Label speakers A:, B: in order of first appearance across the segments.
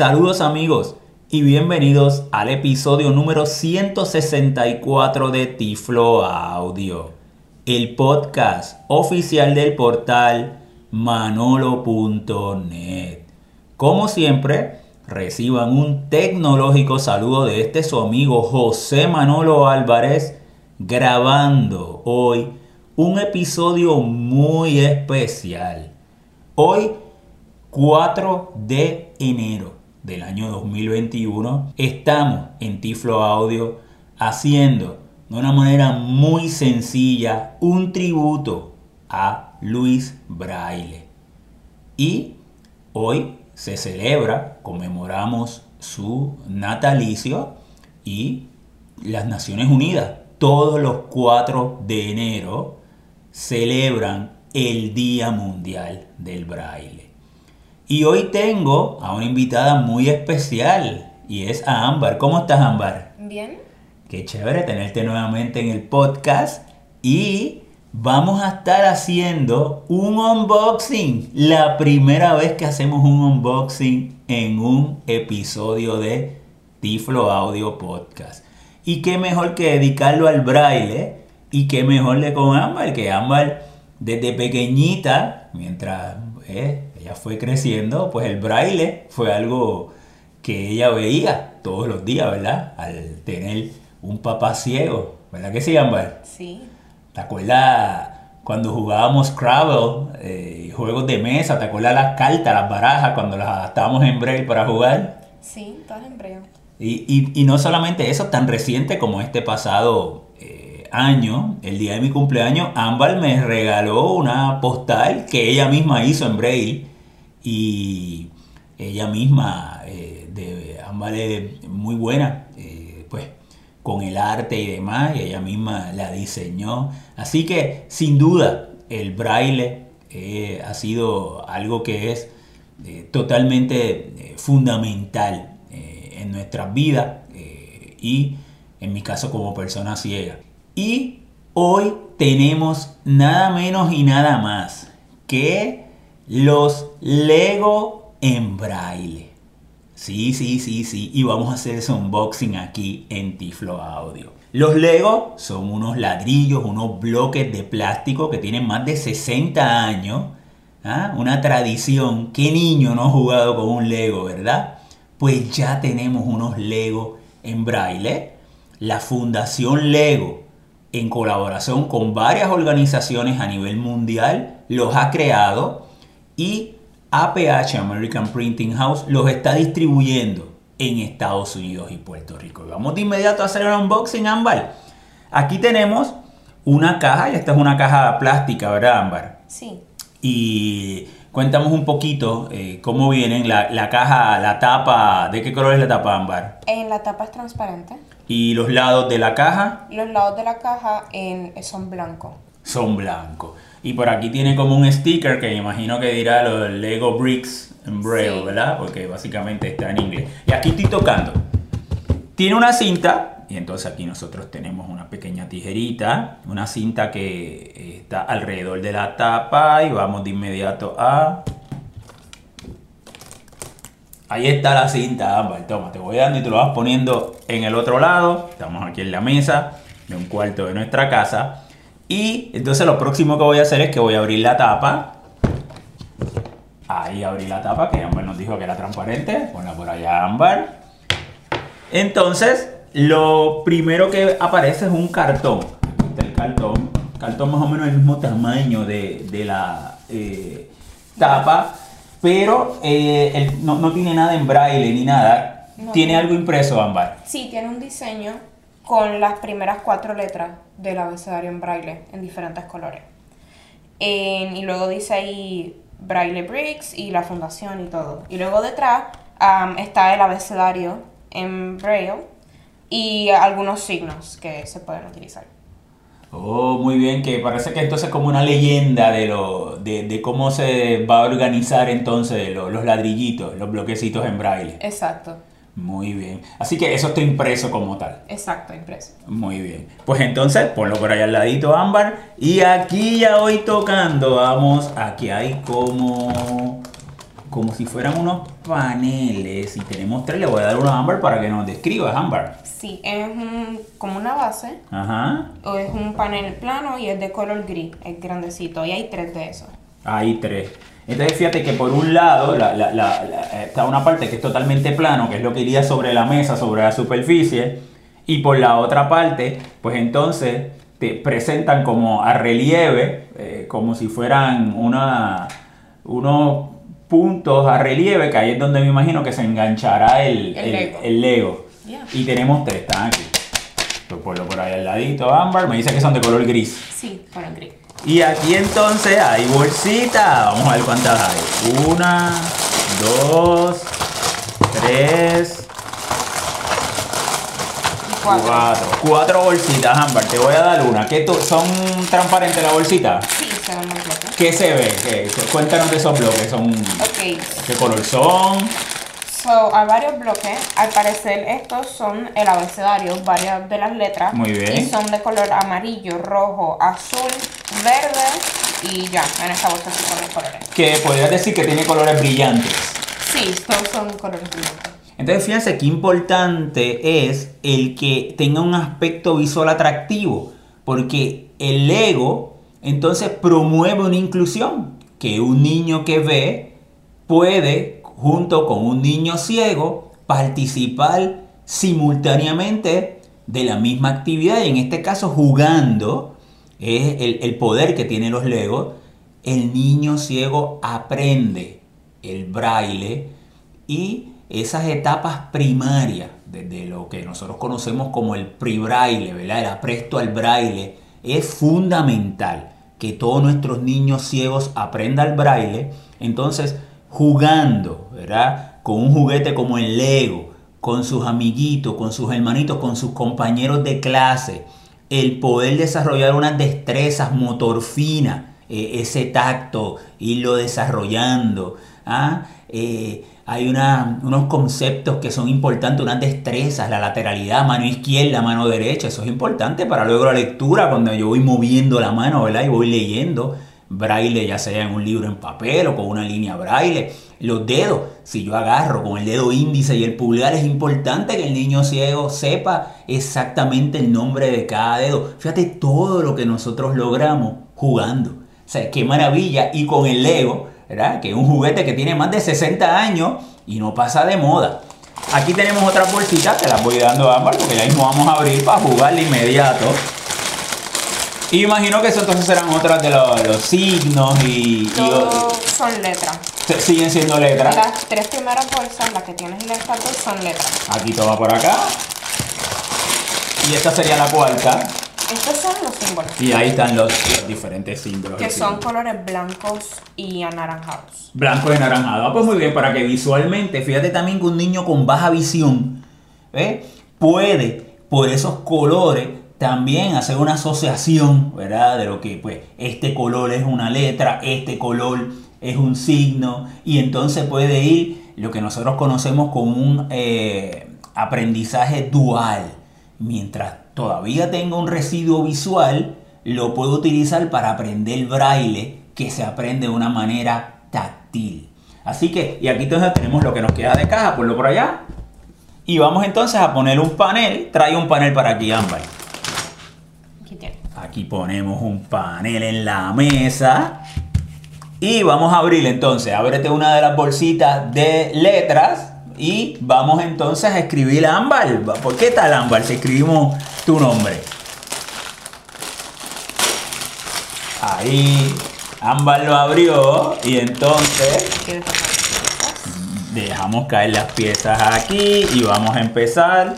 A: Saludos amigos y bienvenidos al episodio número 164 de Tiflo Audio, el podcast oficial del portal manolo.net. Como siempre, reciban un tecnológico saludo de este su amigo José Manolo Álvarez grabando hoy un episodio muy especial. Hoy 4 de enero del año 2021 estamos en Tiflo Audio haciendo de una manera muy sencilla un tributo a Luis Braille. Y hoy se celebra, conmemoramos su natalicio y las Naciones Unidas todos los 4 de enero celebran el Día Mundial del Braille. Y hoy tengo a una invitada muy especial y es a Ámbar. ¿Cómo estás, Ámbar?
B: Bien.
A: Qué chévere tenerte nuevamente en el podcast y vamos a estar haciendo un unboxing. La primera vez que hacemos un unboxing en un episodio de Tiflo Audio Podcast. Y qué mejor que dedicarlo al braille y qué mejor de con Ámbar, que Ámbar desde pequeñita, mientras eh, ella fue creciendo, pues el braille fue algo que ella veía todos los días, ¿verdad? Al tener un papá ciego, ¿verdad que sí, Ámbar?
B: Sí.
A: ¿Te acuerdas cuando jugábamos Scrabble, eh, juegos de mesa? ¿Te acuerdas las cartas, las barajas, cuando las adaptábamos en braille para jugar?
B: Sí, todas en braille.
A: Y, y, no solamente eso, tan reciente como este pasado año, el día de mi cumpleaños, Ámbar me regaló una postal que ella misma hizo en Braille y ella misma, eh, de, Ámbar es muy buena, eh, pues con el arte y demás, y ella misma la diseñó. Así que sin duda el braille ha sido algo que es totalmente fundamental en nuestras vidas eh, y en mi caso como persona ciega. Y hoy tenemos nada menos y nada más que los Lego en braille. Sí, sí, sí, sí. Y vamos a hacer ese unboxing aquí en Tiflo Audio. Los Lego son unos ladrillos, unos bloques de plástico que tienen más de 60 años. ¿ah? Una tradición. ¿Qué niño no ha jugado con un Lego, verdad? pues ya tenemos unos Lego en braille. La Fundación Lego, en colaboración con varias organizaciones a nivel mundial, los ha creado y APH, American Printing House, los está distribuyendo en Estados Unidos y Puerto Rico. Vamos de inmediato a hacer el unboxing, Ámbar. Aquí tenemos una caja, y esta es una caja plástica, ¿verdad, Ámbar?
B: Sí.
A: Y Cuéntanos un poquito eh, cómo vienen la, caja, la tapa, ¿de qué color es la tapa ámbar?
B: En la tapa es transparente.
A: ¿Y los lados de la caja?
B: Los lados de la caja en, son blancos.
A: Son blancos. Y por aquí tiene como un sticker que imagino que dirá los Lego Bricks en Braille, ¿verdad? Porque básicamente está en inglés. Y aquí estoy tocando. Tiene una cinta y entonces aquí nosotros tenemos una pequeña tijerita, una cinta que está alrededor de la tapa y vamos de inmediato a... Ahí está la cinta, Ámbar. Toma, te voy dando y te lo vas poniendo en el otro lado. Estamos aquí en la mesa de un cuarto de nuestra casa. Y entonces lo próximo que voy a hacer es que voy a abrir la tapa. Ahí abrí la tapa, que Ámbar nos dijo que era transparente. Ponla por allá, Ámbar. Entonces, lo primero que aparece es un cartón. el cartón. Cartón más o menos del mismo tamaño de, la eh, tapa. Pero eh, no, tiene nada en braille ni nada. ¿Tiene algo impreso, Ámbar?
B: Sí, tiene un diseño con las primeras cuatro letras del abecedario en braille en diferentes colores. y luego dice ahí Braille Bricks y la fundación y todo. Y luego detrás está el abecedario en braille y algunos signos que se pueden utilizar.
A: Oh, muy bien, que parece que entonces es como una leyenda de, lo, de, cómo se va a organizar entonces los ladrillitos, los bloquecitos en braille.
B: Exacto.
A: Muy bien. Así que eso está impreso como tal.
B: Exacto, impreso.
A: Muy bien. Pues entonces, ponlo por ahí al ladito, Ámbar. Y aquí ya voy tocando. Vamos, aquí hay como como si fueran unos paneles y tenemos tres. Le voy a dar uno a Ámbar para que nos describa, Ámbar.
B: Sí, es un- como una base,
A: Ajá.
B: o es un panel plano y es de color gris, es grandecito, y hay tres de esos.
A: Hay tres. Entonces fíjate que por un lado la- la- la- la- está una parte que es totalmente plano, que es lo que iría sobre la mesa, sobre la superficie, y por la otra parte, pues entonces te presentan como a relieve, eh, como si fueran una, unos puntos a relieve, que ahí es donde me imagino que se enganchará el,
B: El
A: el-
B: Lego.
A: el Lego.
B: Yeah.
A: Y tenemos tres, están aquí. Pues ponlo por ahí al ladito, Ámbar, me dice que son de color gris.
B: Sí, color gris.
A: Y aquí entonces hay bolsita. Vamos a ver cuántas hay. Una, dos, tres,
B: Y cuatro.
A: cuatro. Cuatro bolsitas, Ámbar. Te voy a dar una. ¿Qué ¿Son transparentes las bolsitas?
B: Sí, los bloques.
A: ¿Qué se ve? ¿Qué- qué- Cuéntanos de esos bloques. Son, ¿Qué color son?
B: so, hay varios bloques. Al parecer estos son el abecedario, varias de las letras.
A: Muy bien.
B: Y son de color amarillo, rojo, azul, verde y ya, en esta bolsa sí son los colores.
A: Que podrías decir que tiene colores brillantes.
B: Sí, todos son colores brillantes.
A: Entonces fíjense qué importante es el que tenga un aspecto visual atractivo, porque el Lego entonces promueve una inclusión, que un niño que ve puede, junto con un niño ciego, participar simultáneamente de la misma actividad y en este caso jugando, es el, el poder que tienen los Legos, el niño ciego aprende el braille y esas etapas primarias, desde lo que nosotros conocemos como el pre-braille, ¿verdad? El apresto al braille, es fundamental que todos nuestros niños ciegos aprendan el braille. Entonces, jugando, ¿verdad? Con un juguete como el Lego, con sus amiguitos, con sus hermanitos, con sus compañeros de clase, el poder desarrollar unas destrezas motor fina, eh, ese tacto, irlo desarrollando. ¿ah? Eh, hay unos conceptos que son importantes, unas destrezas, la lateralidad, mano izquierda, mano derecha, eso es importante para luego la lectura, cuando yo voy moviendo la mano, ¿verdad? Y voy leyendo braille, ya sea en un libro en papel o con una línea braille. Los dedos, si yo agarro con el dedo índice y el pulgar, es importante que el niño ciego sepa exactamente el nombre de cada dedo. Fíjate todo lo que nosotros logramos jugando. O sea, qué maravilla. Y con el Lego, ¿verdad? Que es un juguete que tiene más de 60 años y no pasa de moda. Aquí tenemos otras bolsitas, te las voy dando a Ámbar porque ya mismo vamos a abrir para jugar de inmediato. Y imagino que eso entonces serán otras de los, los signos y, y
B: Todos son letras.
A: siguen siendo letras.
B: Las tres primeras bolsas, las que tienes en el cartón, son letras.
A: Aquí toma por acá. Y esta sería la cuarta.
B: Estos son los símbolos,
A: Y ahí están los, los diferentes símbolos.
B: que son colores blancos y anaranjados.
A: Blanco y anaranjado. Ah, pues muy bien, para que visualmente, fíjate también que un niño con baja visión ¿eh? puede, por esos colores, también hacer una asociación, ¿verdad? De lo que, pues, este color es una letra, este color es un signo, y entonces puede ir lo que nosotros conocemos como un eh, aprendizaje dual. Mientras todavía tenga un residuo visual, lo puedo utilizar para aprender braille, que se aprende de una manera táctil. Así que, y aquí entonces tenemos lo que nos queda de caja, ponlo por allá. Y vamos entonces a poner un panel. Trae un panel para aquí, Ámbar.
B: Aquí
A: ponemos un panel en la mesa. Y vamos a abrir entonces. Ábrete una de las bolsitas de letras. Y vamos entonces a escribir Ámbar. ¿Por qué tal Ámbar si escribimos tu nombre? Ahí. Ámbar lo abrió. Y entonces
B: ¿Quieres tocar las piezas?
A: dejamos caer las piezas aquí. Y vamos a empezar.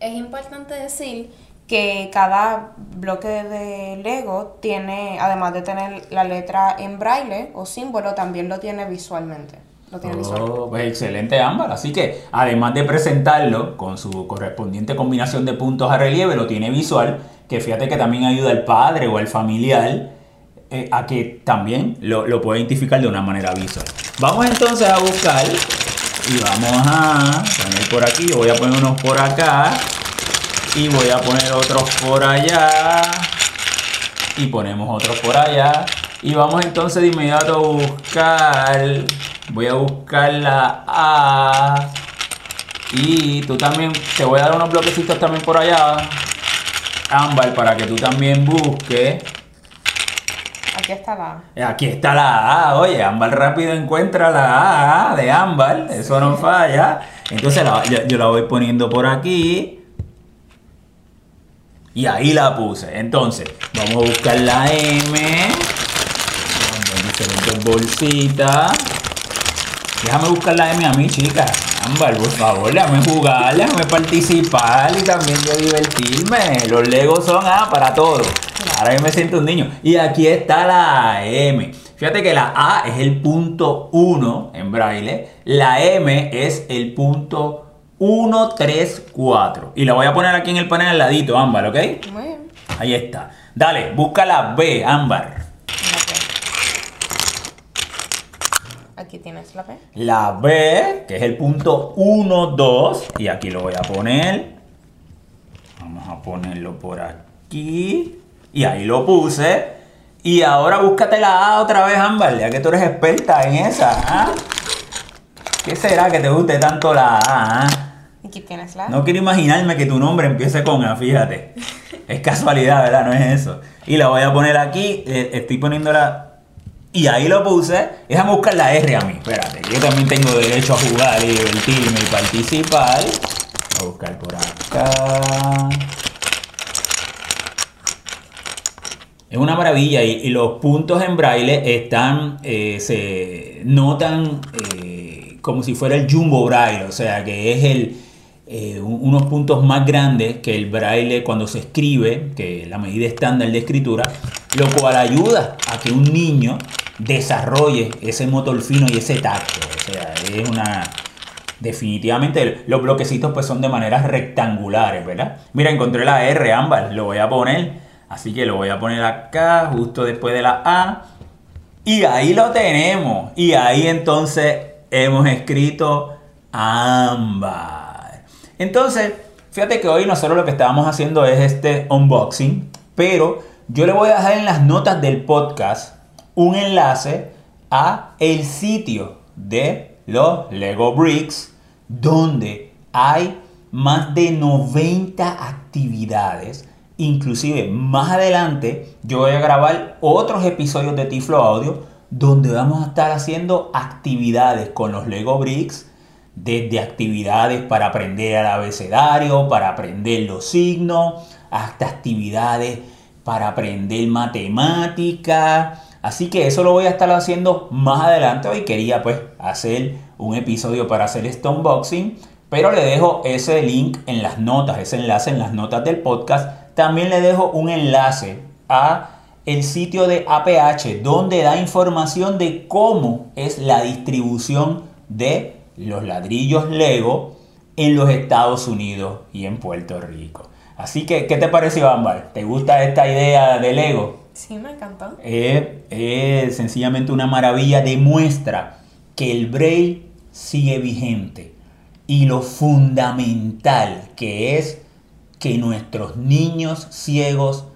B: Es importante decir que cada bloque de Lego tiene, además de tener la letra en braille o símbolo, también lo tiene visualmente.
A: Oh, pues excelente Ámbar. Así que además de presentarlo con su correspondiente combinación de puntos a relieve, lo tiene visual, que fíjate que también ayuda al padre o al familiar eh, a que también lo, lo pueda identificar de una manera visual. Vamos entonces a buscar y vamos a poner por aquí, voy a poner unos por acá y voy a poner otros por allá y ponemos otros por allá y vamos entonces de inmediato a buscar Voy a buscar la A. Y tú también, te voy a dar unos bloquecitos también por allá, Ámbar, para que tú también busques.
B: Aquí está la A.
A: Aquí está la A, oye, Ámbar rápido encuentra la A de Ámbar, eso no falla. Entonces la- yo, yo la voy poniendo por aquí. Y ahí la puse. Entonces, vamos a buscar la M. En diferentes bolsitas. Déjame buscar la M a mí, chicas. Ámbar, por favor, déjame jugar, déjame participar y también yo divertirme. Los Legos son ah, para todo. Ahora yo me siento un niño. Y aquí está la M. Fíjate que la A es el punto 1 en braille. La M es el punto 1, 3, 4. Y la voy a poner aquí en el panel al ladito, Ámbar, ¿ok?
B: Muy bien.
A: Ahí está. Dale, busca la B, Ámbar.
B: La P. Aquí tienes la P.
A: La B, que es el punto 1, 2. Y aquí lo voy a poner. Vamos a ponerlo por aquí. Y ahí lo puse. Y ahora búscate la A otra vez, Ámbar, ya que tú eres experta en esa. ¿ah? ¿Qué será que te guste tanto la A? ah?
B: Aquí tienes la A.
A: No quiero imaginarme que tu nombre empiece con A, fíjate. Es casualidad, ¿verdad? No es eso. Y la voy a poner aquí. eh, estoy poniéndola. Y ahí lo puse. Déjame buscar la R a mí. Espérate. Yo también tengo derecho a jugar y divertirme y participar. Voy a buscar por acá. Es una maravilla y, y los puntos en braille están, eh, se notan eh, como si fuera el jumbo braille, o sea que es el, eh, un- unos puntos más grandes que el braille cuando se escribe, que es la medida estándar de escritura, lo cual ayuda a que un niño desarrolle ese motor fino y ese tacto, o sea, es una... Definitivamente los bloquecitos pues son de maneras rectangulares, ¿verdad? Mira, encontré la R, ámbar, lo voy a poner, así que lo voy a poner acá, justo después de la A. Y ahí lo tenemos. Y ahí entonces hemos escrito ámbar. Entonces, fíjate que hoy nosotros lo que estábamos haciendo es este unboxing, pero yo le voy a dejar en las notas del podcast un enlace a el sitio de los Lego Bricks donde hay más de 90 actividades. Inclusive más adelante yo voy a grabar otros episodios de Tiflo Audio donde vamos a estar haciendo actividades con los Lego Bricks, desde actividades para aprender el abecedario, para aprender los signos, hasta actividades para aprender matemática. Así que eso lo voy a estar haciendo más adelante. Hoy quería pues hacer un episodio para hacer este unboxing. Pero le dejo ese link en las notas, ese enlace en las notas del podcast. También le dejo un enlace a el sitio de APH donde da información de cómo es la distribución de los ladrillos Lego en los Estados Unidos y en Puerto Rico. Así que, ¿qué te pareció, Ámbar? ¿Te gusta esta idea de Lego?
B: Sí, me encantó.
A: Es, sencillamente una maravilla, demuestra que el braille sigue vigente y lo fundamental que es que nuestros niños ciegos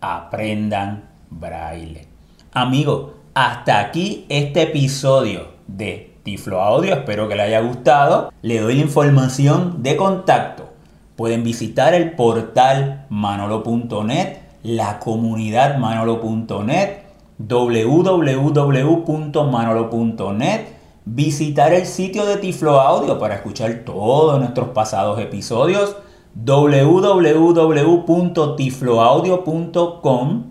A: aprendan braille. Amigo, hasta aquí este episodio de Tiflo Audio, espero que le haya gustado. Le doy la información de contacto. Pueden visitar el portal manolo.net, la comunidad manolo.net, www.manolo.net, visitar el sitio de Tiflo Audio para escuchar todos nuestros pasados episodios, www.tifloaudio.com.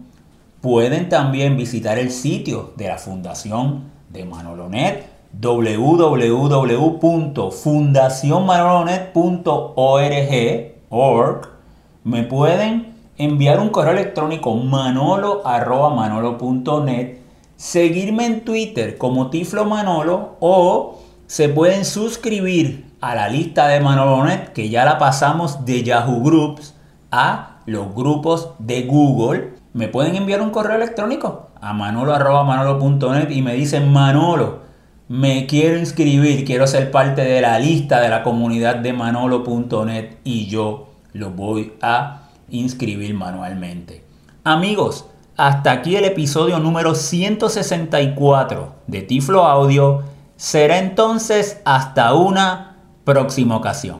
A: Pueden también visitar el sitio de la Fundación de Manolonet, www.fundacionmanolonet.org. Me pueden enviar un correo electrónico manolo@manolo.net, seguirme en Twitter como Tiflo Manolo o se pueden suscribir a la lista de Manolonet que ya la pasamos de Yahoo Groups a los grupos de Google. Me pueden enviar un correo electrónico a manolo.manolo.net y me dicen Manolo, me quiero inscribir, quiero ser parte de la lista de la comunidad de manolo.net y yo lo voy a inscribir manualmente. Amigos, hasta aquí el episodio número 164 de Tiflo Audio. Será entonces hasta una próxima ocasión.